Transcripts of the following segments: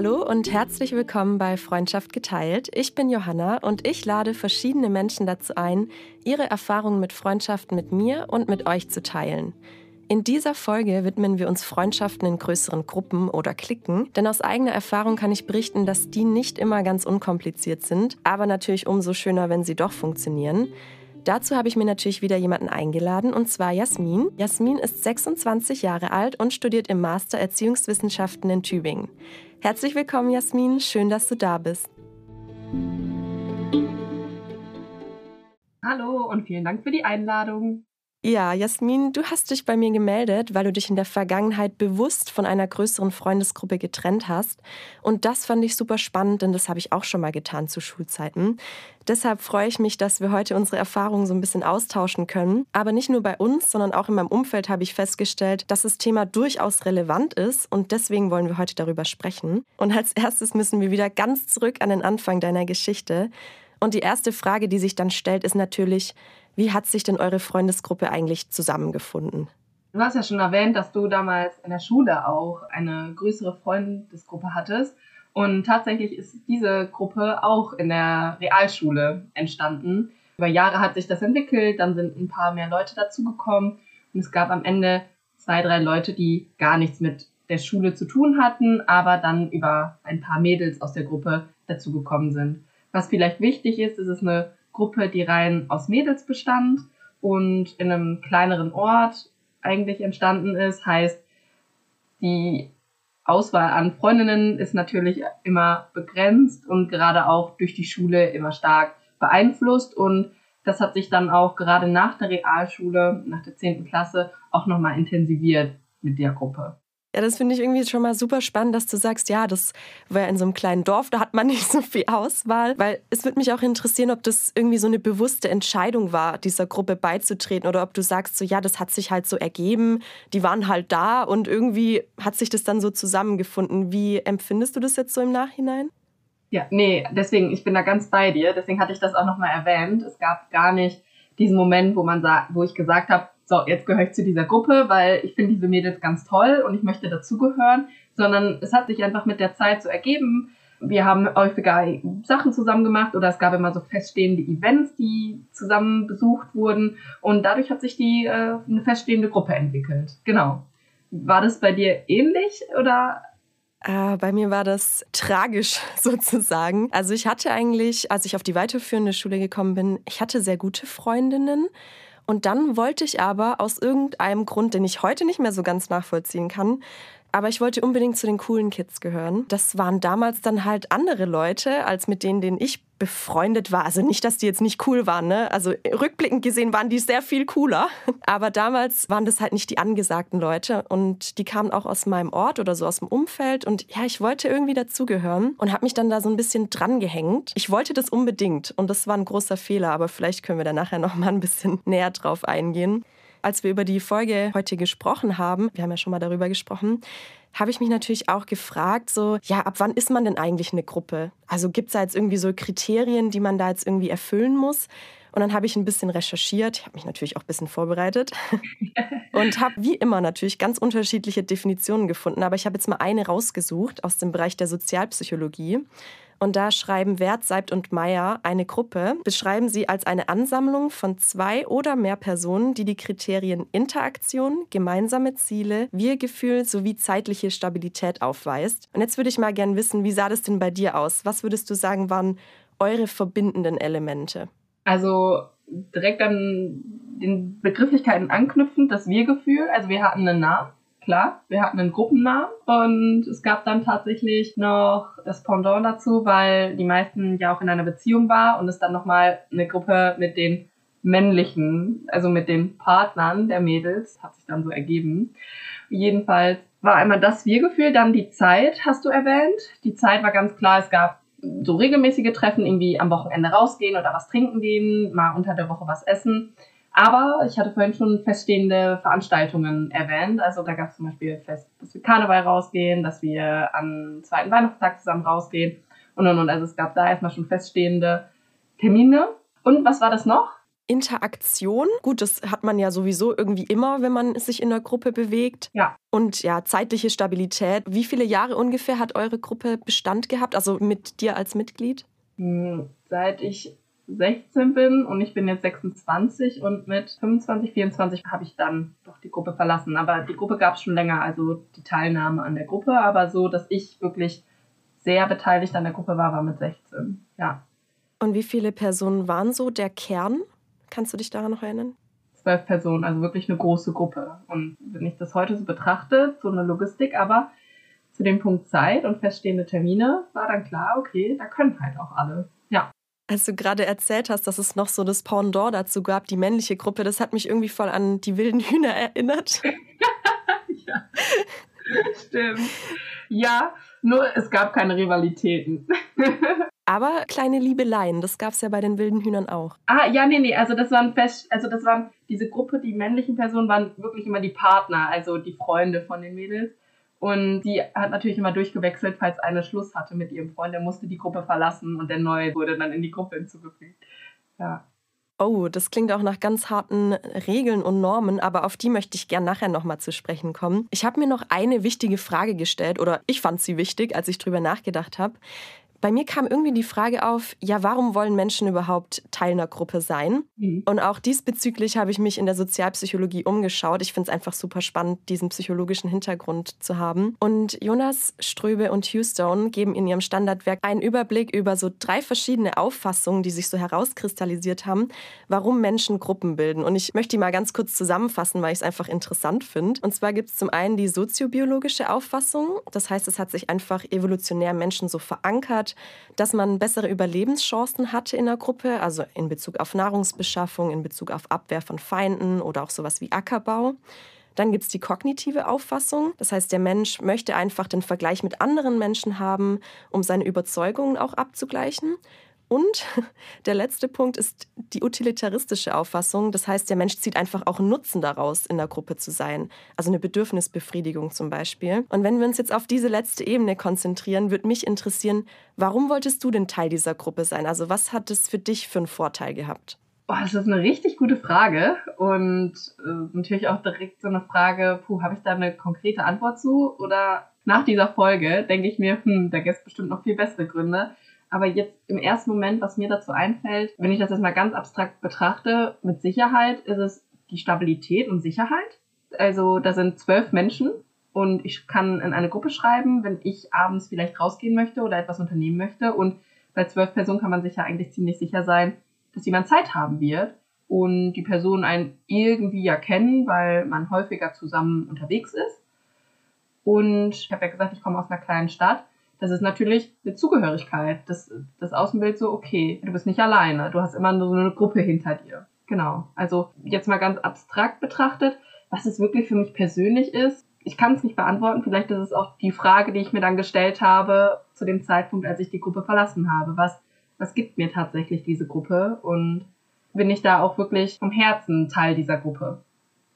Hallo und herzlich willkommen bei Freundschaft geteilt. Ich bin Johanna und ich lade verschiedene Menschen dazu ein, ihre Erfahrungen mit Freundschaften mit mir und mit euch zu teilen. In dieser Folge widmen wir uns Freundschaften in größeren Gruppen oder Klicken, denn aus eigener Erfahrung kann ich berichten, dass die nicht immer ganz unkompliziert sind, aber natürlich umso schöner, wenn sie doch funktionieren. Dazu habe ich mir natürlich wieder jemanden eingeladen, und zwar Jasmin. Jasmin ist 26 Jahre alt und studiert im Master Erziehungswissenschaften in Tübingen. Herzlich willkommen, Jasmin. Schön, dass du da bist. Hallo und vielen Dank für die Einladung. Ja, Jasmin, du hast dich bei mir gemeldet, weil du dich in der Vergangenheit bewusst von einer größeren Freundesgruppe getrennt hast. Und das fand ich super spannend, denn das habe ich auch schon mal getan zu Schulzeiten. Deshalb freue ich mich, dass wir heute unsere Erfahrungen so ein bisschen austauschen können. Aber nicht nur bei uns, sondern auch in meinem Umfeld habe ich festgestellt, dass das Thema durchaus relevant ist. Und deswegen wollen wir heute darüber sprechen. Und als erstes müssen wir wieder ganz zurück an den Anfang deiner Geschichte. Und die erste Frage, die sich dann stellt, ist natürlich, wie hat sich denn eure Freundesgruppe eigentlich zusammengefunden? Du hast ja schon erwähnt, dass du damals in der Schule auch eine größere Freundesgruppe hattest. Und tatsächlich ist diese Gruppe auch in der Realschule entstanden. Über Jahre hat sich das entwickelt, dann sind ein paar mehr Leute dazugekommen und es gab am Ende zwei, drei Leute, die gar nichts mit der Schule zu tun hatten, aber dann über ein paar Mädels aus der Gruppe dazugekommen sind. Was vielleicht wichtig ist, ist es eine Gruppe, die rein aus Mädels bestand und in einem kleineren Ort eigentlich entstanden ist. Heißt, die Auswahl an Freundinnen ist natürlich immer begrenzt und gerade auch durch die Schule immer stark beeinflusst. Und das hat sich dann auch gerade nach der Realschule, nach der 10. Klasse, auch nochmal intensiviert mit der Gruppe. Ja, das finde ich irgendwie schon mal super spannend, dass du sagst, ja, das war ja in so einem kleinen Dorf, da hat man nicht so viel Auswahl. Weil es würde mich auch interessieren, ob das irgendwie so eine bewusste Entscheidung war, dieser Gruppe beizutreten oder ob du sagst, so ja, das hat sich halt so ergeben, die waren halt da und irgendwie hat sich das dann so zusammengefunden. Wie empfindest du das jetzt so im Nachhinein? Ja, nee, deswegen, ich bin da ganz bei dir. Deswegen hatte ich das auch nochmal erwähnt. Es gab gar nicht diesen Moment, wo man wo ich gesagt habe, so, jetzt gehöre ich zu dieser Gruppe, weil ich finde diese Mädels ganz toll und ich möchte dazugehören, sondern es hat sich einfach mit der Zeit so ergeben. Wir haben häufiger Sachen zusammen gemacht oder es gab immer so feststehende Events, die zusammen besucht wurden und dadurch hat sich die äh, eine feststehende Gruppe entwickelt. Genau. War das bei dir ähnlich oder äh, bei mir war das tragisch sozusagen. Also ich hatte eigentlich, als ich auf die weiterführende Schule gekommen bin, ich hatte sehr gute Freundinnen. Und dann wollte ich aber aus irgendeinem Grund, den ich heute nicht mehr so ganz nachvollziehen kann, aber ich wollte unbedingt zu den coolen Kids gehören. Das waren damals dann halt andere Leute, als mit denen, denen ich befreundet war. Also nicht, dass die jetzt nicht cool waren, ne? Also rückblickend gesehen waren die sehr viel cooler. Aber damals waren das halt nicht die angesagten Leute und die kamen auch aus meinem Ort oder so aus dem Umfeld und ja, ich wollte irgendwie dazugehören und habe mich dann da so ein bisschen dran gehängt. Ich wollte das unbedingt und das war ein großer Fehler, aber vielleicht können wir da nachher noch mal ein bisschen näher drauf eingehen. Als wir über die Folge heute gesprochen haben, wir haben ja schon mal darüber gesprochen, habe ich mich natürlich auch gefragt, so, ja, ab wann ist man denn eigentlich eine Gruppe? Also gibt es da jetzt irgendwie so Kriterien, die man da jetzt irgendwie erfüllen muss? Und dann habe ich ein bisschen recherchiert, ich habe mich natürlich auch ein bisschen vorbereitet und habe wie immer natürlich ganz unterschiedliche Definitionen gefunden. Aber ich habe jetzt mal eine rausgesucht aus dem Bereich der Sozialpsychologie. Und da schreiben Wert, Seibt und Meyer eine Gruppe, beschreiben sie als eine Ansammlung von zwei oder mehr Personen, die die Kriterien Interaktion, gemeinsame Ziele, Wir-Gefühl sowie zeitliche Stabilität aufweist. Und jetzt würde ich mal gerne wissen, wie sah das denn bei dir aus? Was würdest du sagen, waren eure verbindenden Elemente? Also direkt an den Begrifflichkeiten anknüpfend, das Wir-Gefühl. Also wir hatten einen Namen klar. Wir hatten einen Gruppennamen und es gab dann tatsächlich noch das Pendant dazu, weil die meisten ja auch in einer Beziehung war und es dann nochmal eine Gruppe mit den männlichen, also mit den Partnern der Mädels, hat sich dann so ergeben. Jedenfalls war einmal das Wir-Gefühl, dann die Zeit, hast du erwähnt. Die Zeit war ganz klar, es gab so regelmäßige Treffen, irgendwie am Wochenende rausgehen oder was trinken gehen, mal unter der Woche was essen. Aber ich hatte vorhin schon feststehende Veranstaltungen erwähnt. Also da gab es zum Beispiel fest, dass wir Karneval rausgehen, dass wir am zweiten Weihnachtstag zusammen rausgehen und und und. Also es gab da erstmal schon feststehende Termine. Und was war das noch? Interaktion. Gut, das hat man ja sowieso irgendwie immer, wenn man sich in einer Gruppe bewegt. Ja. Und ja, zeitliche Stabilität. Wie viele Jahre ungefähr hat eure Gruppe Bestand gehabt? Also mit dir als Mitglied? Hm, seit ich 16 bin und ich bin jetzt 26 und mit 25, 24 habe ich dann doch die Gruppe verlassen. Aber die Gruppe gab es schon länger, also die Teilnahme an der Gruppe, aber so, dass ich wirklich sehr beteiligt an der Gruppe war, war mit 16. Ja. Und wie viele Personen waren so der Kern? Kannst du dich daran noch erinnern? Zwölf Personen, also wirklich eine große Gruppe. Und wenn ich das heute so betrachte, so eine Logistik, aber zu dem Punkt Zeit und feststehende Termine war dann klar, okay, da können halt auch alle. Ja. Als du gerade erzählt hast, dass es noch so das Pendant dazu gab, die männliche Gruppe, das hat mich irgendwie voll an die wilden Hühner erinnert. ja, stimmt. Ja, nur es gab keine Rivalitäten. Aber kleine Liebeleien, das gab es ja bei den wilden Hühnern auch. Ah, ja, nee, nee, also das waren fest, also das waren diese Gruppe, die männlichen Personen waren wirklich immer die Partner, also die Freunde von den Mädels. Und die hat natürlich immer durchgewechselt, falls eine Schluss hatte mit ihrem Freund, der musste die Gruppe verlassen und der neue wurde dann in die Gruppe hinzugefügt. Ja. Oh, das klingt auch nach ganz harten Regeln und Normen, aber auf die möchte ich gern nachher nochmal zu sprechen kommen. Ich habe mir noch eine wichtige Frage gestellt oder ich fand sie wichtig, als ich drüber nachgedacht habe bei mir kam irgendwie die Frage auf, ja, warum wollen Menschen überhaupt Teil einer Gruppe sein? Mhm. Und auch diesbezüglich habe ich mich in der Sozialpsychologie umgeschaut. Ich finde es einfach super spannend, diesen psychologischen Hintergrund zu haben. Und Jonas, Ströbe und Houston geben in ihrem Standardwerk einen Überblick über so drei verschiedene Auffassungen, die sich so herauskristallisiert haben, warum Menschen Gruppen bilden. Und ich möchte die mal ganz kurz zusammenfassen, weil ich es einfach interessant finde. Und zwar gibt es zum einen die soziobiologische Auffassung. Das heißt, es hat sich einfach evolutionär Menschen so verankert hat, dass man bessere Überlebenschancen hatte in der Gruppe, also in Bezug auf Nahrungsbeschaffung, in Bezug auf Abwehr von Feinden oder auch sowas wie Ackerbau. Dann gibt es die kognitive Auffassung. Das heißt, der Mensch möchte einfach den Vergleich mit anderen Menschen haben, um seine Überzeugungen auch abzugleichen. Und der letzte Punkt ist die utilitaristische Auffassung. Das heißt, der Mensch zieht einfach auch Nutzen daraus, in der Gruppe zu sein. Also eine Bedürfnisbefriedigung zum Beispiel. Und wenn wir uns jetzt auf diese letzte Ebene konzentrieren, würde mich interessieren, warum wolltest du denn Teil dieser Gruppe sein? Also was hat es für dich für einen Vorteil gehabt? Boah, das ist eine richtig gute Frage und äh, natürlich auch direkt so eine Frage, puh, habe ich da eine konkrete Antwort zu? Oder nach dieser Folge denke ich mir, hm, da gibt es bestimmt noch viel bessere Gründe. Aber jetzt im ersten Moment, was mir dazu einfällt, wenn ich das jetzt mal ganz abstrakt betrachte, mit Sicherheit ist es die Stabilität und Sicherheit. Also da sind zwölf Menschen und ich kann in eine Gruppe schreiben, wenn ich abends vielleicht rausgehen möchte oder etwas unternehmen möchte. Und bei zwölf Personen kann man sich ja eigentlich ziemlich sicher sein, dass jemand Zeit haben wird und die Personen einen irgendwie ja kennen, weil man häufiger zusammen unterwegs ist. Und ich habe ja gesagt, ich komme aus einer kleinen Stadt das ist natürlich eine Zugehörigkeit. Das, das Außenbild so, okay, du bist nicht alleine, du hast immer nur so eine Gruppe hinter dir. Genau. Also jetzt mal ganz abstrakt betrachtet, was es wirklich für mich persönlich ist, ich kann es nicht beantworten. Vielleicht ist es auch die Frage, die ich mir dann gestellt habe zu dem Zeitpunkt, als ich die Gruppe verlassen habe. Was, was gibt mir tatsächlich diese Gruppe? Und bin ich da auch wirklich vom Herzen Teil dieser Gruppe?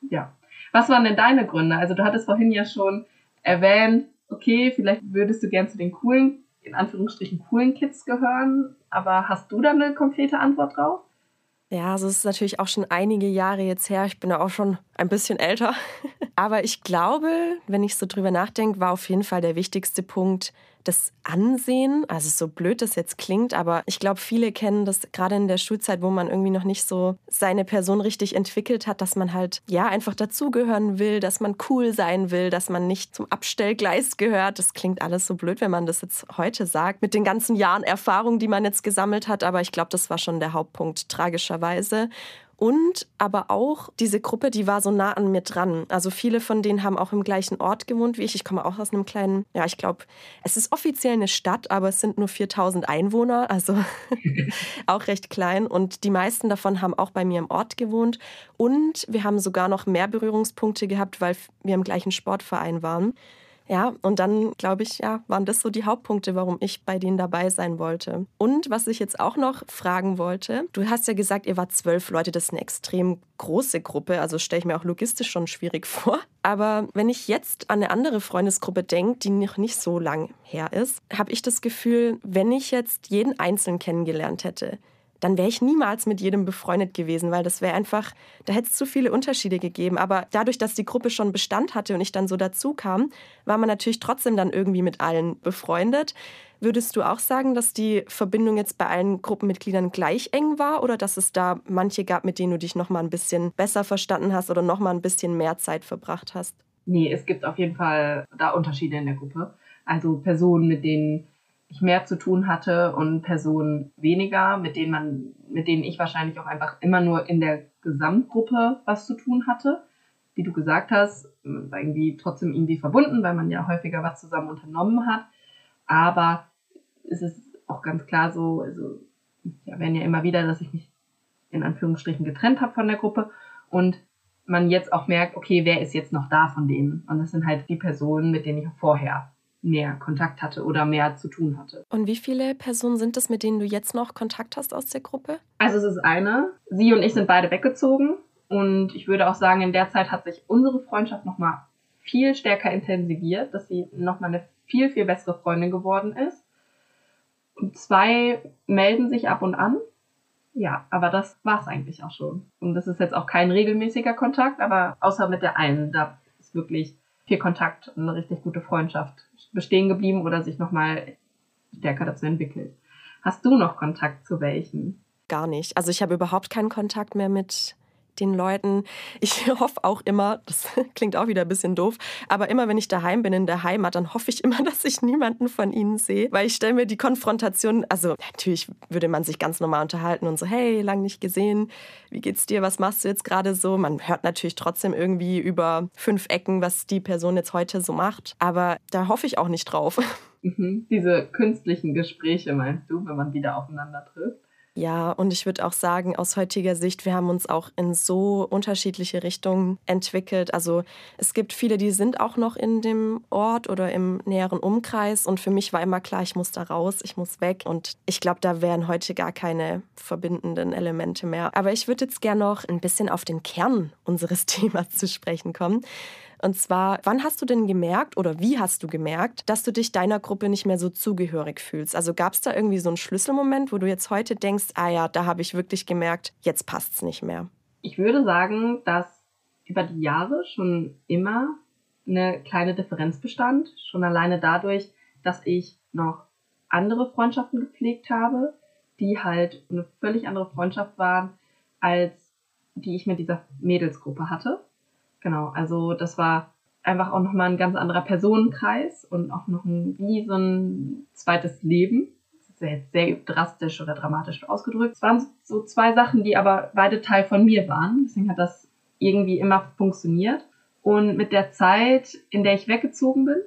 Ja. Was waren denn deine Gründe? Also du hattest vorhin ja schon erwähnt, okay, vielleicht würdest du gern zu den coolen, in Anführungsstrichen coolen Kids gehören, aber hast du da eine konkrete Antwort drauf? Ja, also es ist natürlich auch schon einige Jahre jetzt her. Ich bin ja auch schon ein bisschen älter. Aber ich glaube, wenn ich so drüber nachdenke, war auf jeden Fall der wichtigste Punkt, das Ansehen, also so blöd das jetzt klingt, aber ich glaube, viele kennen das gerade in der Schulzeit, wo man irgendwie noch nicht so seine Person richtig entwickelt hat, dass man halt ja einfach dazugehören will, dass man cool sein will, dass man nicht zum Abstellgleis gehört. Das klingt alles so blöd, wenn man das jetzt heute sagt, mit den ganzen Jahren Erfahrung, die man jetzt gesammelt hat, aber ich glaube, das war schon der Hauptpunkt tragischerweise. Und aber auch diese Gruppe, die war so nah an mir dran. Also viele von denen haben auch im gleichen Ort gewohnt wie ich. Ich komme auch aus einem kleinen, ja, ich glaube, es ist offiziell eine Stadt, aber es sind nur 4000 Einwohner, also auch recht klein. Und die meisten davon haben auch bei mir im Ort gewohnt. Und wir haben sogar noch mehr Berührungspunkte gehabt, weil wir im gleichen Sportverein waren. Ja, und dann, glaube ich, ja, waren das so die Hauptpunkte, warum ich bei denen dabei sein wollte. Und was ich jetzt auch noch fragen wollte, du hast ja gesagt, ihr wart zwölf Leute, das ist eine extrem große Gruppe, also stelle ich mir auch logistisch schon schwierig vor. Aber wenn ich jetzt an eine andere Freundesgruppe denke, die noch nicht so lang her ist, habe ich das Gefühl, wenn ich jetzt jeden Einzelnen kennengelernt hätte, dann wäre ich niemals mit jedem befreundet gewesen, weil das wäre einfach, da hätte es zu viele Unterschiede gegeben. Aber dadurch, dass die Gruppe schon Bestand hatte und ich dann so dazu kam, war man natürlich trotzdem dann irgendwie mit allen befreundet. Würdest du auch sagen, dass die Verbindung jetzt bei allen Gruppenmitgliedern gleich eng war oder dass es da manche gab, mit denen du dich noch mal ein bisschen besser verstanden hast oder noch mal ein bisschen mehr Zeit verbracht hast? Nee, es gibt auf jeden Fall da Unterschiede in der Gruppe. Also Personen, mit denen ich mehr zu tun hatte und Personen weniger, mit denen man, mit denen ich wahrscheinlich auch einfach immer nur in der Gesamtgruppe was zu tun hatte. Wie du gesagt hast, war irgendwie trotzdem irgendwie verbunden, weil man ja häufiger was zusammen unternommen hat. Aber ist es auch ganz klar so, also ja, werden ja immer wieder, dass ich mich in Anführungsstrichen getrennt habe von der Gruppe und man jetzt auch merkt, okay, wer ist jetzt noch da von denen? Und das sind halt die Personen, mit denen ich vorher mehr Kontakt hatte oder mehr zu tun hatte. Und wie viele Personen sind es, mit denen du jetzt noch Kontakt hast aus der Gruppe? Also es ist eine. Sie und ich sind beide weggezogen und ich würde auch sagen, in der Zeit hat sich unsere Freundschaft nochmal viel stärker intensiviert, dass sie nochmal eine viel, viel bessere Freundin geworden ist. Und zwei melden sich ab und an. Ja, aber das war es eigentlich auch schon. Und das ist jetzt auch kein regelmäßiger Kontakt, aber außer mit der einen, da ist wirklich viel Kontakt und eine richtig gute Freundschaft bestehen geblieben oder sich nochmal stärker dazu entwickelt. Hast du noch Kontakt zu welchen? Gar nicht. Also ich habe überhaupt keinen Kontakt mehr mit den Leuten. Ich hoffe auch immer, das klingt auch wieder ein bisschen doof, aber immer wenn ich daheim bin in der Heimat, dann hoffe ich immer, dass ich niemanden von ihnen sehe, weil ich stelle mir die Konfrontation, also natürlich würde man sich ganz normal unterhalten und so, hey, lang nicht gesehen, wie geht's dir, was machst du jetzt gerade so? Man hört natürlich trotzdem irgendwie über fünf Ecken, was die Person jetzt heute so macht, aber da hoffe ich auch nicht drauf. Mhm. Diese künstlichen Gespräche meinst du, wenn man wieder aufeinander trifft? Ja, und ich würde auch sagen, aus heutiger Sicht, wir haben uns auch in so unterschiedliche Richtungen entwickelt. Also es gibt viele, die sind auch noch in dem Ort oder im näheren Umkreis. Und für mich war immer klar, ich muss da raus, ich muss weg. Und ich glaube, da wären heute gar keine verbindenden Elemente mehr. Aber ich würde jetzt gerne noch ein bisschen auf den Kern unseres Themas zu sprechen kommen. Und zwar, wann hast du denn gemerkt oder wie hast du gemerkt, dass du dich deiner Gruppe nicht mehr so zugehörig fühlst? Also gab es da irgendwie so einen Schlüsselmoment, wo du jetzt heute denkst, ah ja, da habe ich wirklich gemerkt, jetzt passt es nicht mehr? Ich würde sagen, dass über die Jahre schon immer eine kleine Differenz bestand. Schon alleine dadurch, dass ich noch andere Freundschaften gepflegt habe, die halt eine völlig andere Freundschaft waren, als die ich mit dieser Mädelsgruppe hatte. Genau, also das war einfach auch nochmal ein ganz anderer Personenkreis und auch noch ein, wie so ein zweites Leben. Ja sehr drastisch oder dramatisch ausgedrückt. Es waren so zwei Sachen, die aber beide Teil von mir waren. Deswegen hat das irgendwie immer funktioniert. Und mit der Zeit, in der ich weggezogen bin,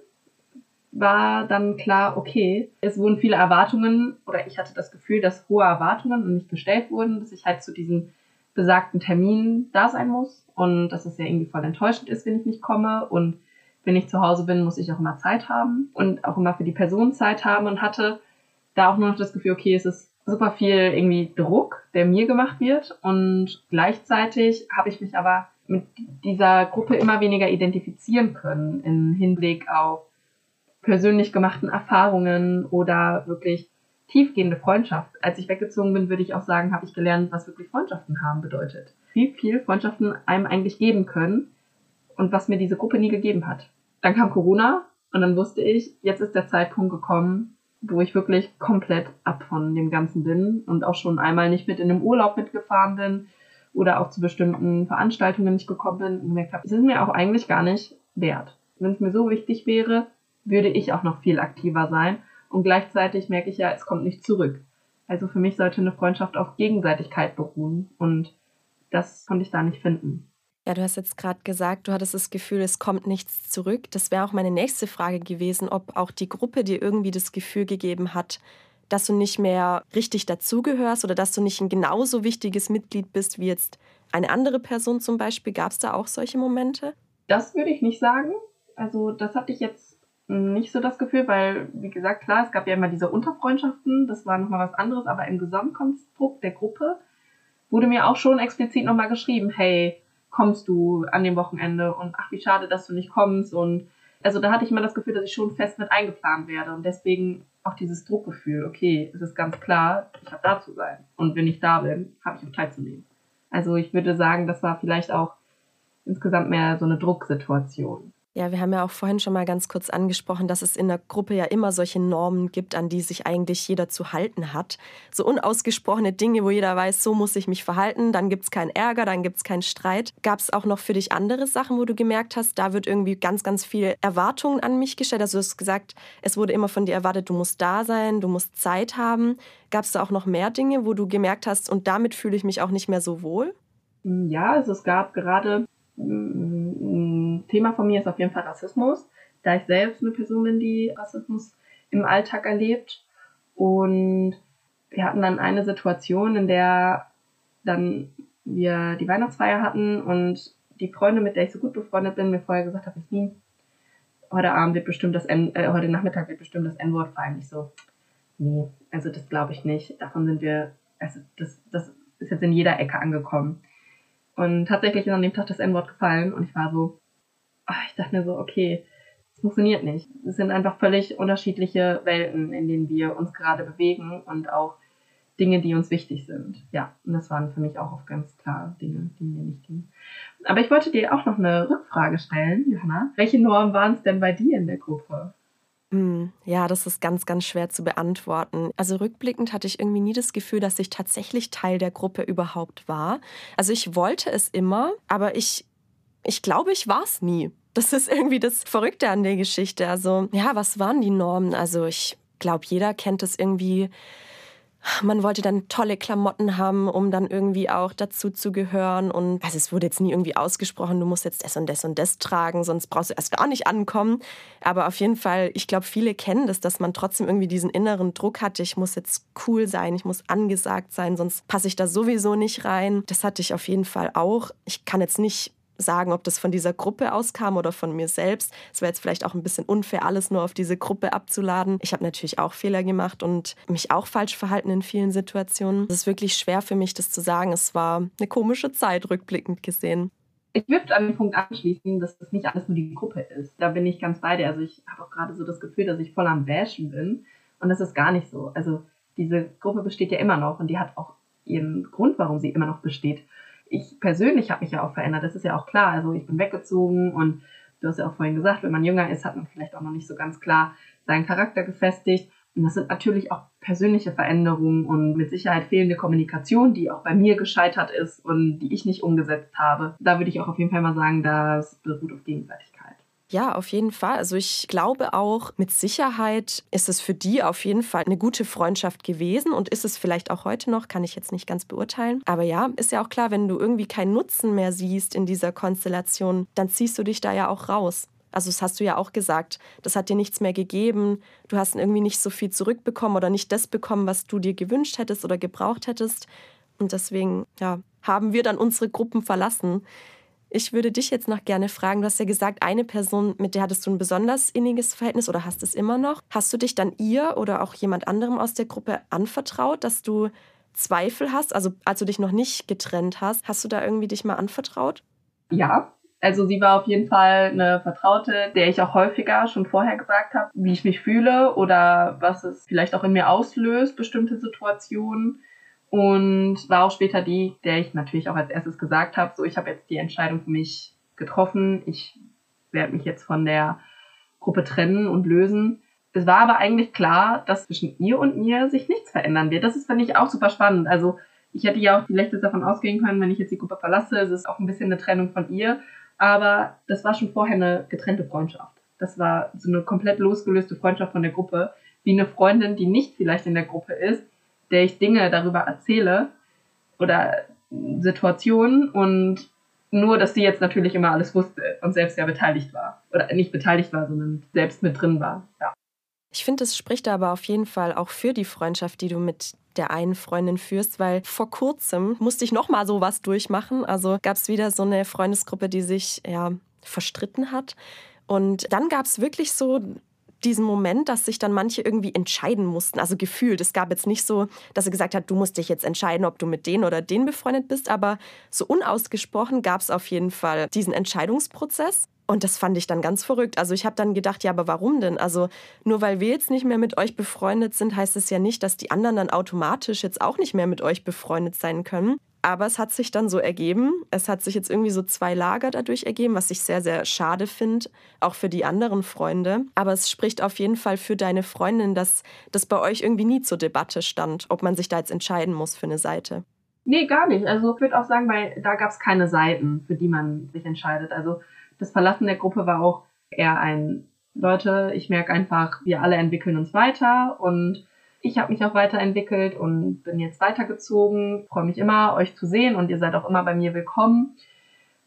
war dann klar, okay, es wurden viele Erwartungen oder ich hatte das Gefühl, dass hohe Erwartungen an mich gestellt wurden, dass ich halt zu diesen besagten Termin da sein muss und dass es ja irgendwie voll enttäuschend ist, wenn ich nicht komme und wenn ich zu Hause bin, muss ich auch immer Zeit haben und auch immer für die Person Zeit haben und hatte da auch nur noch das Gefühl, okay, es ist super viel irgendwie Druck, der mir gemacht wird und gleichzeitig habe ich mich aber mit dieser Gruppe immer weniger identifizieren können im Hinblick auf persönlich gemachten Erfahrungen oder wirklich tiefgehende Freundschaft. Als ich weggezogen bin, würde ich auch sagen, habe ich gelernt, was wirklich Freundschaften haben bedeutet. Wie viel Freundschaften einem eigentlich geben können und was mir diese Gruppe nie gegeben hat. Dann kam Corona und dann wusste ich, jetzt ist der Zeitpunkt gekommen, wo ich wirklich komplett ab von dem Ganzen bin und auch schon einmal nicht mit in einem Urlaub mitgefahren bin oder auch zu bestimmten Veranstaltungen nicht gekommen bin und gemerkt habe, es ist mir auch eigentlich gar nicht wert. Wenn es mir so wichtig wäre, würde ich auch noch viel aktiver sein und gleichzeitig merke ich ja, es kommt nicht zurück. Also für mich sollte eine Freundschaft auf Gegenseitigkeit beruhen und das konnte ich da nicht finden. Ja, du hast jetzt gerade gesagt, du hattest das Gefühl, es kommt nichts zurück. Das wäre auch meine nächste Frage gewesen, ob auch die Gruppe dir irgendwie das Gefühl gegeben hat, dass du nicht mehr richtig dazugehörst oder dass du nicht ein genauso wichtiges Mitglied bist wie jetzt eine andere Person zum Beispiel. Gab es da auch solche Momente? Das würde ich nicht sagen. Also das hatte ich jetzt nicht so das Gefühl, weil, wie gesagt, klar, es gab ja immer diese Unterfreundschaften, das war nochmal was anderes, aber im Gesamtkonstrukt der Gruppe wurde mir auch schon explizit nochmal geschrieben, hey, kommst du an dem Wochenende und ach, wie schade, dass du nicht kommst und also da hatte ich immer das Gefühl, dass ich schon fest mit eingeplant werde und deswegen auch dieses Druckgefühl, okay, es ist ganz klar, ich habe da zu sein. Und wenn ich da bin, habe ich auch teilzunehmen. Also ich würde sagen, das war vielleicht auch insgesamt mehr so eine Drucksituation. Ja, wir haben ja auch vorhin schon mal ganz kurz angesprochen, dass es in der Gruppe ja immer solche Normen gibt, an die sich eigentlich jeder zu halten hat. So unausgesprochene Dinge, wo jeder weiß, so muss ich mich verhalten, dann gibt es keinen Ärger, dann gibt es keinen Streit. Gab es auch noch für dich andere Sachen, wo du gemerkt hast, da wird irgendwie ganz, ganz viel Erwartungen an mich gestellt? Also du hast gesagt, es wurde immer von dir erwartet, du musst da sein, du musst Zeit haben. Gab es da auch noch mehr Dinge, wo du gemerkt hast, und damit fühle ich mich auch nicht mehr so wohl? Ja, also es gab gerade Thema von mir ist auf jeden Fall Rassismus, da ich selbst eine Person bin, die Rassismus im Alltag erlebt. Und wir hatten dann eine Situation, in der dann wir die Weihnachtsfeier hatten und die Freundin, mit der ich so gut befreundet bin, mir vorher gesagt hat, Jasmin, heute Abend wird bestimmt das N äh, heute Nachmittag wird bestimmt das N-Wort fallen. Ich so, nee, also das glaube ich nicht. Davon sind wir, also das, das ist jetzt in jeder Ecke angekommen. Und tatsächlich ist an dem Tag das N-Wort gefallen und ich war so, ich dachte mir so, okay, es funktioniert nicht. Es sind einfach völlig unterschiedliche Welten, in denen wir uns gerade bewegen und auch Dinge, die uns wichtig sind. Ja, und das waren für mich auch oft ganz klar Dinge, die mir nicht gingen. Aber ich wollte dir auch noch eine Rückfrage stellen, Johanna. Welche Normen waren es denn bei dir in der Gruppe? Hm, ja, das ist ganz, ganz schwer zu beantworten. Also rückblickend hatte ich irgendwie nie das Gefühl, dass ich tatsächlich Teil der Gruppe überhaupt war. Also ich wollte es immer, aber ich, ich glaube, ich war es nie. Das ist irgendwie das Verrückte an der Geschichte. Also ja, was waren die Normen? Also ich glaube, jeder kennt es irgendwie man wollte dann tolle Klamotten haben, um dann irgendwie auch dazu zu gehören. Und also es wurde jetzt nie irgendwie ausgesprochen, du musst jetzt das und das und das tragen, sonst brauchst du erst gar nicht ankommen. Aber auf jeden Fall, ich glaube, viele kennen das, dass man trotzdem irgendwie diesen inneren Druck hatte, ich muss jetzt cool sein, ich muss angesagt sein, sonst passe ich da sowieso nicht rein. Das hatte ich auf jeden Fall auch. Ich kann jetzt nicht sagen, ob das von dieser Gruppe auskam oder von mir selbst. Es wäre jetzt vielleicht auch ein bisschen unfair, alles nur auf diese Gruppe abzuladen. Ich habe natürlich auch Fehler gemacht und mich auch falsch verhalten in vielen Situationen. Es ist wirklich schwer für mich, das zu sagen. Es war eine komische Zeit, rückblickend gesehen. Ich würde an den Punkt anschließen, dass das nicht alles nur die Gruppe ist. Da bin ich ganz bei dir. Also ich habe auch gerade so das Gefühl, dass ich voll am Bashen bin. Und das ist gar nicht so. Also diese Gruppe besteht ja immer noch und die hat auch ihren Grund, warum sie immer noch besteht ich persönlich habe mich ja auch verändert, das ist ja auch klar. Also ich bin weggezogen und du hast ja auch vorhin gesagt, wenn man jünger ist, hat man vielleicht auch noch nicht so ganz klar seinen Charakter gefestigt. Und das sind natürlich auch persönliche Veränderungen und mit Sicherheit fehlende Kommunikation, die auch bei mir gescheitert ist und die ich nicht umgesetzt habe. Da würde ich auch auf jeden Fall mal sagen, das beruht auf Gegenseitigkeit. Ja, auf jeden Fall. Also ich glaube auch, mit Sicherheit ist es für die auf jeden Fall eine gute Freundschaft gewesen und ist es vielleicht auch heute noch, kann ich jetzt nicht ganz beurteilen. Aber ja, ist ja auch klar, wenn du irgendwie keinen Nutzen mehr siehst in dieser Konstellation, dann ziehst du dich da ja auch raus. Also das hast du ja auch gesagt, das hat dir nichts mehr gegeben, du hast irgendwie nicht so viel zurückbekommen oder nicht das bekommen, was du dir gewünscht hättest oder gebraucht hättest. Und deswegen ja, haben wir dann unsere Gruppen verlassen. Ich würde dich jetzt noch gerne fragen, du hast ja gesagt, eine Person, mit der hattest du ein besonders inniges Verhältnis oder hast es immer noch. Hast du dich dann ihr oder auch jemand anderem aus der Gruppe anvertraut, dass du Zweifel hast, also als du dich noch nicht getrennt hast, hast du da irgendwie dich mal anvertraut? Ja, also sie war auf jeden Fall eine Vertraute, der ich auch häufiger schon vorher gesagt habe, wie ich mich fühle oder was es vielleicht auch in mir auslöst, bestimmte Situationen und war auch später die, der ich natürlich auch als erstes gesagt habe, so ich habe jetzt die Entscheidung für mich getroffen, ich werde mich jetzt von der Gruppe trennen und lösen. Es war aber eigentlich klar, dass zwischen ihr und mir sich nichts verändern wird. Das ist, finde ich, auch super spannend. Also ich hätte ja auch vielleicht davon ausgehen können, wenn ich jetzt die Gruppe verlasse, es ist auch ein bisschen eine Trennung von ihr. Aber das war schon vorher eine getrennte Freundschaft. Das war so eine komplett losgelöste Freundschaft von der Gruppe, wie eine Freundin, die nicht vielleicht in der Gruppe ist, der ich Dinge darüber erzähle oder Situationen und nur, dass sie jetzt natürlich immer alles wusste und selbst ja beteiligt war. Oder nicht beteiligt war, sondern selbst mit drin war. Ja. Ich finde, es spricht aber auf jeden Fall auch für die Freundschaft, die du mit der einen Freundin führst, weil vor kurzem musste ich noch mal sowas durchmachen. Also gab es wieder so eine Freundesgruppe, die sich ja verstritten hat. Und dann gab es wirklich so diesen Moment, dass sich dann manche irgendwie entscheiden mussten. Also gefühlt. Es gab jetzt nicht so, dass er gesagt hat, du musst dich jetzt entscheiden, ob du mit denen oder denen befreundet bist. Aber so unausgesprochen gab es auf jeden Fall diesen Entscheidungsprozess. Und das fand ich dann ganz verrückt. Also ich habe dann gedacht, ja, aber warum denn? Also nur weil wir jetzt nicht mehr mit euch befreundet sind, heißt es ja nicht, dass die anderen dann automatisch jetzt auch nicht mehr mit euch befreundet sein können. Aber es hat sich dann so ergeben. Es hat sich jetzt irgendwie so zwei Lager dadurch ergeben, was ich sehr, sehr schade finde, auch für die anderen Freunde. Aber es spricht auf jeden Fall für deine Freundin, dass das bei euch irgendwie nie zur Debatte stand, ob man sich da jetzt entscheiden muss für eine Seite. Nee, gar nicht. Also ich würde auch sagen, weil da gab es keine Seiten, für die man sich entscheidet. Also das Verlassen der Gruppe war auch eher ein Leute, ich merke einfach, wir alle entwickeln uns weiter und ich habe mich auch weiterentwickelt und bin jetzt weitergezogen. Freue mich immer, euch zu sehen und ihr seid auch immer bei mir willkommen.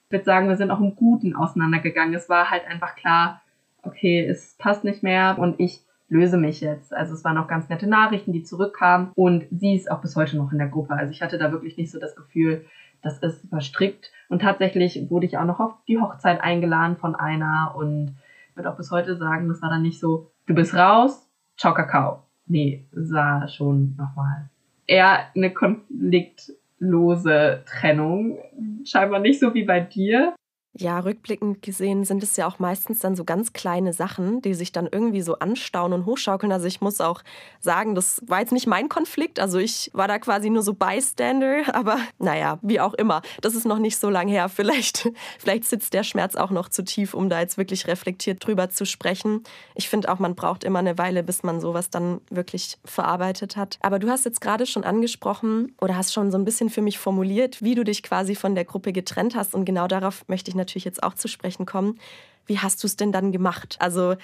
Ich würde sagen, wir sind auch im Guten auseinandergegangen. Es war halt einfach klar, okay, es passt nicht mehr und ich löse mich jetzt. Also es waren auch ganz nette Nachrichten, die zurückkamen und sie ist auch bis heute noch in der Gruppe. Also ich hatte da wirklich nicht so das Gefühl, das ist verstrickt. Und tatsächlich wurde ich auch noch auf die Hochzeit eingeladen von einer und würde auch bis heute sagen, das war dann nicht so, du bist raus, ciao Kakao nee, sah schon nochmal eher eine konfliktlose Trennung. Scheinbar nicht so wie bei dir. Ja, rückblickend gesehen sind es ja auch meistens dann so ganz kleine Sachen, die sich dann irgendwie so anstauen und hochschaukeln. Also ich muss auch sagen, das war jetzt nicht mein Konflikt. Also ich war da quasi nur so Bystander, aber naja, wie auch immer. Das ist noch nicht so lange her. Vielleicht, vielleicht sitzt der Schmerz auch noch zu tief, um da jetzt wirklich reflektiert drüber zu sprechen. Ich finde auch, man braucht immer eine Weile, bis man sowas dann wirklich verarbeitet hat. Aber du hast jetzt gerade schon angesprochen oder hast schon so ein bisschen für mich formuliert, wie du dich quasi von der Gruppe getrennt hast. Und genau darauf möchte ich natürlich jetzt auch zu sprechen kommen. Wie hast du es denn dann gemacht? Also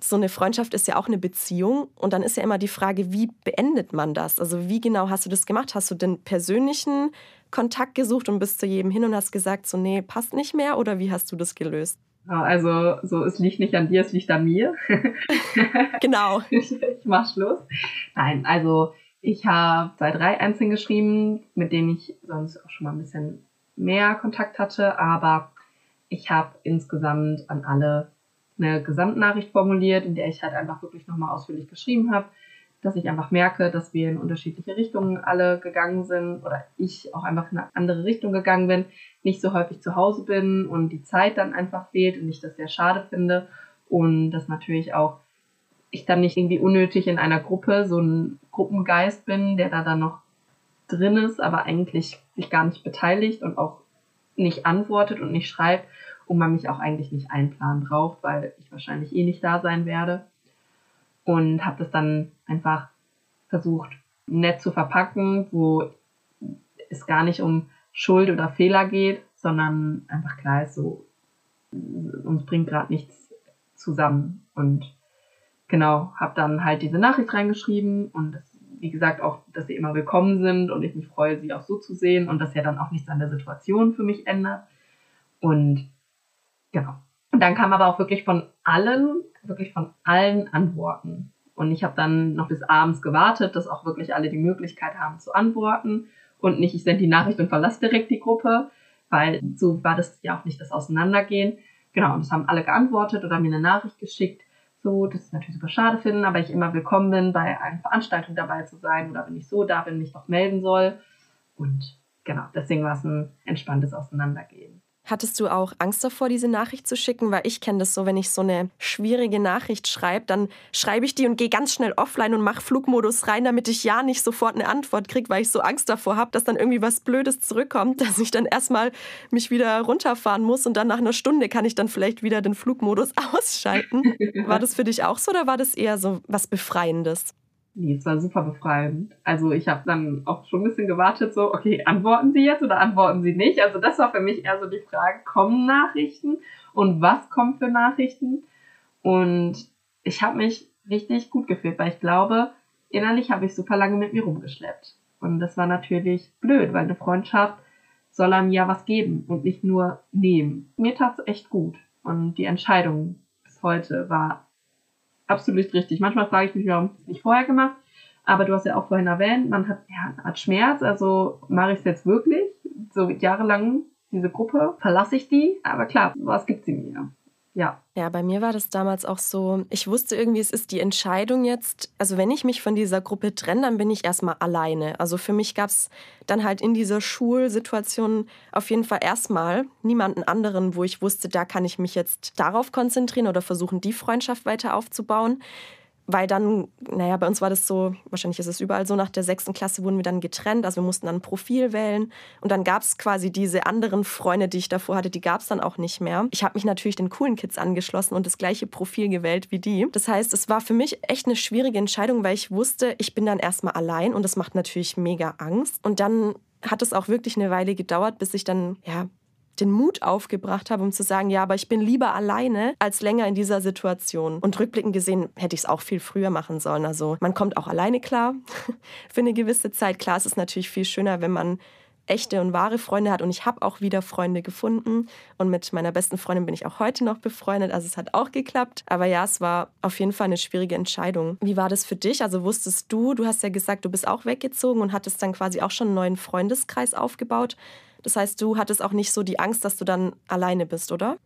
so eine Freundschaft ist ja auch eine Beziehung und dann ist ja immer die Frage, wie beendet man das? Also wie genau hast du das gemacht? Hast du den persönlichen Kontakt gesucht und bist zu jedem hin und hast gesagt, so nee, passt nicht mehr oder wie hast du das gelöst? Also so, es liegt nicht an dir, es liegt an mir. genau. ich, ich mach Schluss. Nein, also ich habe zwei, drei Einzeln geschrieben, mit denen ich sonst auch schon mal ein bisschen mehr Kontakt hatte, aber ich habe insgesamt an alle eine Gesamtnachricht formuliert, in der ich halt einfach wirklich nochmal ausführlich geschrieben habe, dass ich einfach merke, dass wir in unterschiedliche Richtungen alle gegangen sind oder ich auch einfach in eine andere Richtung gegangen bin, nicht so häufig zu Hause bin und die Zeit dann einfach fehlt und ich das sehr schade finde und dass natürlich auch ich dann nicht irgendwie unnötig in einer Gruppe so ein Gruppengeist bin, der da dann noch drin ist, aber eigentlich sich gar nicht beteiligt und auch nicht antwortet und nicht schreibt und man mich auch eigentlich nicht einplanen braucht, weil ich wahrscheinlich eh nicht da sein werde. Und habe das dann einfach versucht, nett zu verpacken, wo es gar nicht um Schuld oder Fehler geht, sondern einfach klar ist, so, uns bringt gerade nichts zusammen. Und genau, habe dann halt diese Nachricht reingeschrieben und das, wie gesagt auch, dass sie immer willkommen sind und ich mich freue, sie auch so zu sehen und dass ja dann auch nichts an der Situation für mich ändert. Und Genau. Und dann kam aber auch wirklich von allen, wirklich von allen Antworten. Und ich habe dann noch bis abends gewartet, dass auch wirklich alle die Möglichkeit haben zu antworten und nicht, ich sende die Nachricht und verlasse direkt die Gruppe, weil so war das ja auch nicht das Auseinandergehen. Genau, und das haben alle geantwortet oder mir eine Nachricht geschickt, so, das ist natürlich super schade finden, aber ich immer willkommen bin, bei einer Veranstaltung dabei zu sein oder wenn ich so da bin, mich doch melden soll. Und genau, deswegen war es ein entspanntes Auseinandergehen. Hattest du auch Angst davor, diese Nachricht zu schicken? Weil ich kenne das so, wenn ich so eine schwierige Nachricht schreibe, dann schreibe ich die und gehe ganz schnell offline und mache Flugmodus rein, damit ich ja nicht sofort eine Antwort kriege, weil ich so Angst davor habe, dass dann irgendwie was Blödes zurückkommt, dass ich dann erstmal mich wieder runterfahren muss und dann nach einer Stunde kann ich dann vielleicht wieder den Flugmodus ausschalten. War das für dich auch so oder war das eher so was Befreiendes? Nee, es war super befreiend. Also ich habe dann auch schon ein bisschen gewartet, so, okay, antworten Sie jetzt oder antworten Sie nicht? Also das war für mich eher so die Frage, kommen Nachrichten und was kommt für Nachrichten? Und ich habe mich richtig gut gefühlt, weil ich glaube, innerlich habe ich super lange mit mir rumgeschleppt. Und das war natürlich blöd, weil eine Freundschaft soll einem ja was geben und nicht nur nehmen. Mir tat es echt gut. Und die Entscheidung bis heute war absolut richtig. Manchmal frage ich mich, warum ich es nicht vorher gemacht. Aber du hast ja auch vorhin erwähnt, man hat ja eine Art Schmerz. Also mache ich es jetzt wirklich? So jahrelang diese Gruppe, verlasse ich die? Aber klar, was gibt sie mir? Ja. Ja, bei mir war das damals auch so, ich wusste irgendwie, es ist die Entscheidung jetzt, also wenn ich mich von dieser Gruppe trenne, dann bin ich erstmal alleine. Also für mich gab es dann halt in dieser Schulsituation auf jeden Fall erstmal niemanden anderen, wo ich wusste, da kann ich mich jetzt darauf konzentrieren oder versuchen, die Freundschaft weiter aufzubauen weil dann, naja, bei uns war das so, wahrscheinlich ist es überall so, nach der sechsten Klasse wurden wir dann getrennt, also wir mussten dann ein Profil wählen und dann gab es quasi diese anderen Freunde, die ich davor hatte, die gab es dann auch nicht mehr. Ich habe mich natürlich den coolen Kids angeschlossen und das gleiche Profil gewählt wie die. Das heißt, es war für mich echt eine schwierige Entscheidung, weil ich wusste, ich bin dann erstmal allein und das macht natürlich mega Angst. Und dann hat es auch wirklich eine Weile gedauert, bis ich dann ja den Mut aufgebracht habe, um zu sagen, ja, aber ich bin lieber alleine als länger in dieser Situation. Und rückblickend gesehen hätte ich es auch viel früher machen sollen. Also man kommt auch alleine klar für eine gewisse Zeit. Klar, es ist natürlich viel schöner, wenn man echte und wahre Freunde hat. Und ich habe auch wieder Freunde gefunden. Und mit meiner besten Freundin bin ich auch heute noch befreundet. Also es hat auch geklappt. Aber ja, es war auf jeden Fall eine schwierige Entscheidung. Wie war das für dich? Also wusstest du, du hast ja gesagt, du bist auch weggezogen und hattest dann quasi auch schon einen neuen Freundeskreis aufgebaut. Das heißt, du hattest auch nicht so die Angst, dass du dann alleine bist, oder?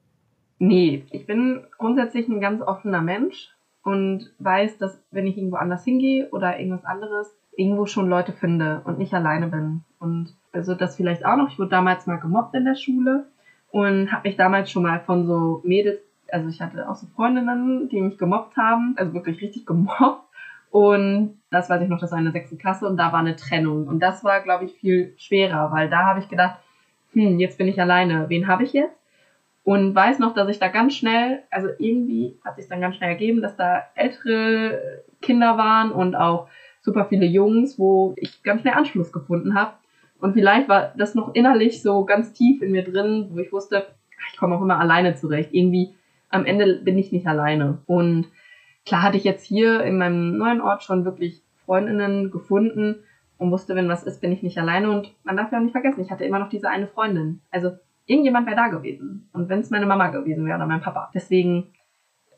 Nee, ich bin grundsätzlich ein ganz offener Mensch und weiß, dass wenn ich irgendwo anders hingehe oder irgendwas anderes, irgendwo schon Leute finde und nicht alleine bin. Und also das vielleicht auch noch. Ich wurde damals mal gemobbt in der Schule und habe mich damals schon mal von so Mädels, also ich hatte auch so Freundinnen, die mich gemobbt haben, also wirklich richtig gemobbt. Und das weiß ich noch, das war in der sechsten Klasse und da war eine Trennung. Und das war, glaube ich, viel schwerer, weil da habe ich gedacht, hm, jetzt bin ich alleine, wen habe ich jetzt? Und weiß noch, dass ich da ganz schnell, also irgendwie hat sich dann ganz schnell ergeben, dass da ältere Kinder waren und auch super viele Jungs, wo ich ganz schnell Anschluss gefunden habe. Und vielleicht war das noch innerlich so ganz tief in mir drin, wo ich wusste, ich komme auch immer alleine zurecht. Irgendwie am Ende bin ich nicht alleine. Und klar hatte ich jetzt hier in meinem neuen Ort schon wirklich Freundinnen gefunden, und wusste, wenn was ist, bin ich nicht alleine. Und man darf ja auch nicht vergessen, ich hatte immer noch diese eine Freundin. Also irgendjemand wäre da gewesen. Und wenn es meine Mama gewesen wäre oder mein Papa. Deswegen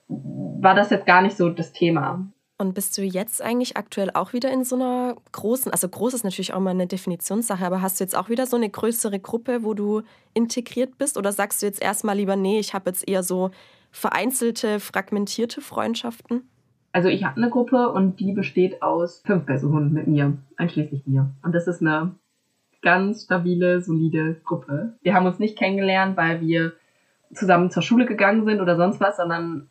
war das jetzt gar nicht so das Thema. Und bist du jetzt eigentlich aktuell auch wieder in so einer großen, also groß ist natürlich auch mal eine Definitionssache, aber hast du jetzt auch wieder so eine größere Gruppe, wo du integriert bist? Oder sagst du jetzt erstmal lieber, nee, ich habe jetzt eher so vereinzelte, fragmentierte Freundschaften? Also ich habe eine Gruppe und die besteht aus fünf Personen mit mir, einschließlich mir. Und das ist eine ganz stabile, solide Gruppe. Wir haben uns nicht kennengelernt, weil wir zusammen zur Schule gegangen sind oder sonst was, sondern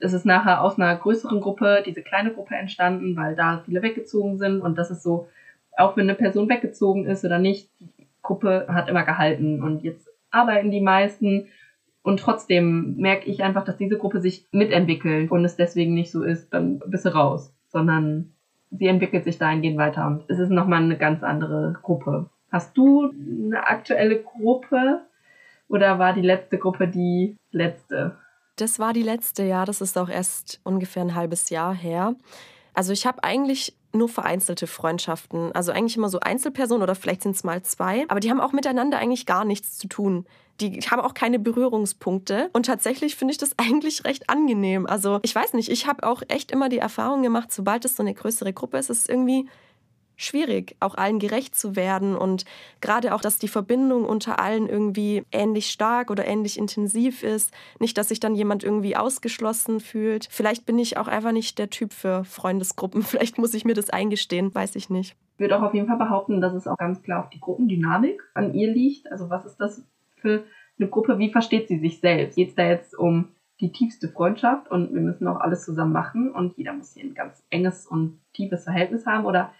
es ist nachher aus einer größeren Gruppe diese kleine Gruppe entstanden, weil da viele weggezogen sind und das ist so, auch wenn eine Person weggezogen ist oder nicht, die Gruppe hat immer gehalten und jetzt arbeiten die meisten und trotzdem merke ich einfach, dass diese Gruppe sich mitentwickelt und es deswegen nicht so ist, dann bist du raus, sondern sie entwickelt sich dahingehend weiter und es ist nochmal eine ganz andere Gruppe. Hast du eine aktuelle Gruppe oder war die letzte Gruppe die letzte? Das war die letzte, ja. Das ist auch erst ungefähr ein halbes Jahr her. Also ich habe eigentlich nur vereinzelte Freundschaften. Also eigentlich immer so Einzelpersonen oder vielleicht sind es mal zwei. Aber die haben auch miteinander eigentlich gar nichts zu tun. Die haben auch keine Berührungspunkte. Und tatsächlich finde ich das eigentlich recht angenehm. Also ich weiß nicht, ich habe auch echt immer die Erfahrung gemacht, sobald es so eine größere Gruppe ist, ist es irgendwie schwierig, auch allen gerecht zu werden und gerade auch, dass die Verbindung unter allen irgendwie ähnlich stark oder ähnlich intensiv ist. Nicht, dass sich dann jemand irgendwie ausgeschlossen fühlt. Vielleicht bin ich auch einfach nicht der Typ für Freundesgruppen. Vielleicht muss ich mir das eingestehen, weiß ich nicht. Ich würde auch auf jeden Fall behaupten, dass es auch ganz klar auf die Gruppendynamik an ihr liegt. Also was ist das für eine Gruppe? Wie versteht sie sich selbst? Geht es da jetzt um die tiefste Freundschaft und wir müssen auch alles zusammen machen und jeder muss hier ein ganz enges und tiefes Verhältnis haben oder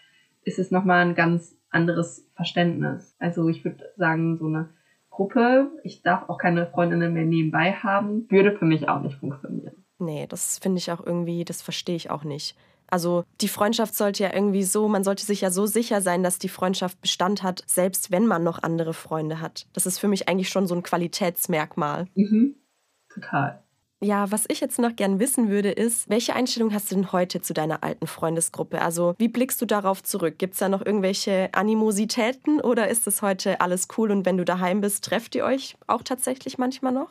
ist es nochmal ein ganz anderes Verständnis. Also ich würde sagen, so eine Gruppe, ich darf auch keine Freundinnen mehr nebenbei haben, würde für mich auch nicht funktionieren. Nee, das finde ich auch irgendwie, das verstehe ich auch nicht. Also die Freundschaft sollte ja irgendwie so, man sollte sich ja so sicher sein, dass die Freundschaft Bestand hat, selbst wenn man noch andere Freunde hat. Das ist für mich eigentlich schon so ein Qualitätsmerkmal. Mhm, total. Ja, was ich jetzt noch gern wissen würde, ist, welche Einstellung hast du denn heute zu deiner alten Freundesgruppe? Also, wie blickst du darauf zurück? Gibt es da noch irgendwelche Animositäten oder ist es heute alles cool und wenn du daheim bist, trefft ihr euch auch tatsächlich manchmal noch?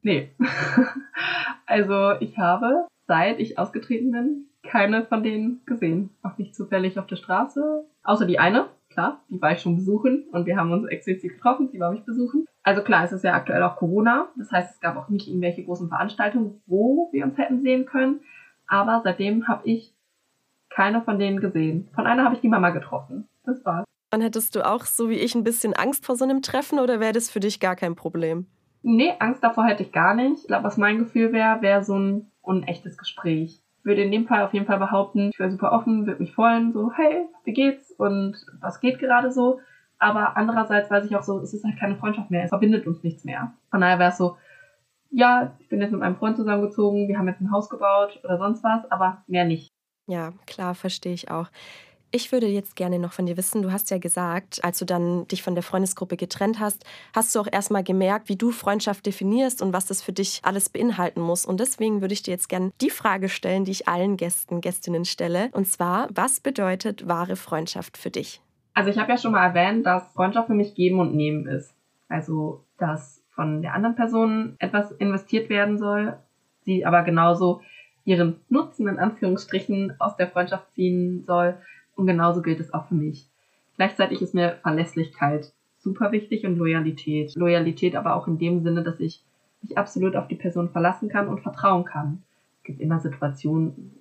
Nee. also, ich habe, seit ich ausgetreten bin, keine von denen gesehen. Auch nicht zufällig auf der Straße. Außer die eine. klar, die war ich schon besuchen und wir haben uns explizit getroffen, sie war mich besuchen. Also klar, es ist ja aktuell auch Corona, das heißt, es gab auch nicht irgendwelche großen Veranstaltungen, wo wir uns hätten sehen können. Aber seitdem habe ich keine von denen gesehen. Von einer habe ich die Mama getroffen. Das war's. Und hättest du auch so wie ich ein bisschen Angst vor so einem Treffen oder wäre das für dich gar kein Problem? Nee, Angst davor hätte ich gar nicht. Ich glaube, was mein Gefühl wäre, wäre so ein unechtes Gespräch. Würde in dem Fall auf jeden Fall behaupten, ich wäre super offen, würde mich freuen, so, hey, wie geht's und was geht gerade so. Aber andererseits weiß ich auch so, es ist halt keine Freundschaft mehr, es verbindet uns nichts mehr. Von daher wäre es so, ja, ich bin jetzt mit meinem Freund zusammengezogen, wir haben jetzt ein Haus gebaut oder sonst was, aber mehr nicht. Ja, klar, verstehe ich auch. Ich würde jetzt gerne noch von dir wissen, du hast ja gesagt, als du dann dich von der Freundesgruppe getrennt hast, hast du auch erstmal gemerkt, wie du Freundschaft definierst und was das für dich alles beinhalten muss. Und deswegen würde ich dir jetzt gerne die Frage stellen, die ich allen Gästen, Gästinnen stelle. Und zwar, was bedeutet wahre Freundschaft für dich? Also ich habe ja schon mal erwähnt, dass Freundschaft für mich geben und nehmen ist. Also, dass von der anderen Person etwas investiert werden soll, sie aber genauso ihren Nutzen in Anführungsstrichen aus der Freundschaft ziehen soll und genauso gilt es auch für mich. Gleichzeitig ist mir Verlässlichkeit super wichtig und Loyalität. Loyalität aber auch in dem Sinne, dass ich mich absolut auf die Person verlassen kann und vertrauen kann. Es gibt immer Situationen,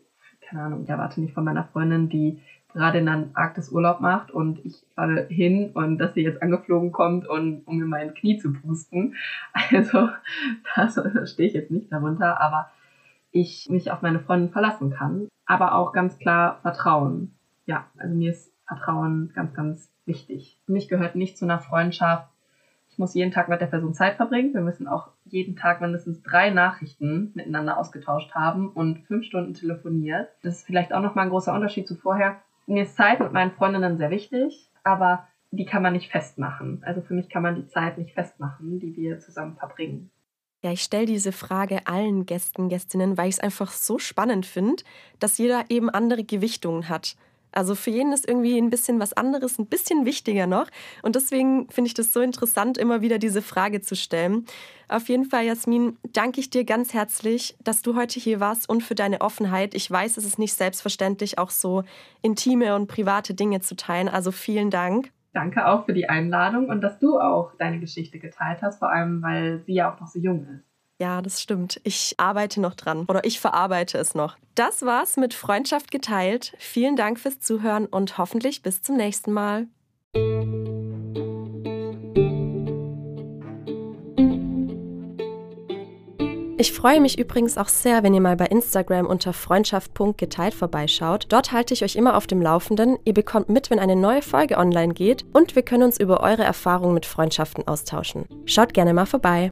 keine Ahnung, ich erwarte nicht von meiner Freundin, die gerade in einem Arktis Urlaub macht und ich fahre hin und dass sie jetzt angeflogen kommt und um mir mein Knie zu pusten. Also das, das stehe ich jetzt nicht darunter, aber ich mich auf meine Freundin verlassen kann. Aber auch ganz klar Vertrauen ja, also mir ist Vertrauen ganz, ganz wichtig. Für mich gehört nicht zu einer Freundschaft, ich muss jeden Tag mit der Person Zeit verbringen. Wir müssen auch jeden Tag mindestens drei Nachrichten miteinander ausgetauscht haben und fünf Stunden telefoniert. Das ist vielleicht auch nochmal ein großer Unterschied zu vorher. Mir ist Zeit mit meinen Freundinnen sehr wichtig, aber die kann man nicht festmachen. Also für mich kann man die Zeit nicht festmachen, die wir zusammen verbringen. Ja, ich stelle diese Frage allen Gästen, Gästinnen, weil ich es einfach so spannend finde, dass jeder eben andere Gewichtungen hat. Also für jeden ist irgendwie ein bisschen was anderes, ein bisschen wichtiger noch. Und deswegen finde ich das so interessant, immer wieder diese Frage zu stellen. Auf jeden Fall, Jasmin, danke ich dir ganz herzlich, dass du heute hier warst und für deine Offenheit. Ich weiß, es ist nicht selbstverständlich, auch so intime und private Dinge zu teilen. Also vielen Dank. Danke auch für die Einladung und dass du auch deine Geschichte geteilt hast, vor allem weil sie ja auch noch so jung ist. Ja, das stimmt. Ich arbeite noch dran oder ich verarbeite es noch. Das war's mit Freundschaft geteilt. Vielen Dank fürs Zuhören und hoffentlich bis zum nächsten Mal. Ich freue mich übrigens auch sehr, wenn ihr mal bei Instagram unter freundschaft.geteilt vorbeischaut. Dort halte ich euch immer auf dem Laufenden. Ihr bekommt mit, wenn eine neue Folge online geht und wir können uns über eure Erfahrungen mit Freundschaften austauschen. Schaut gerne mal vorbei.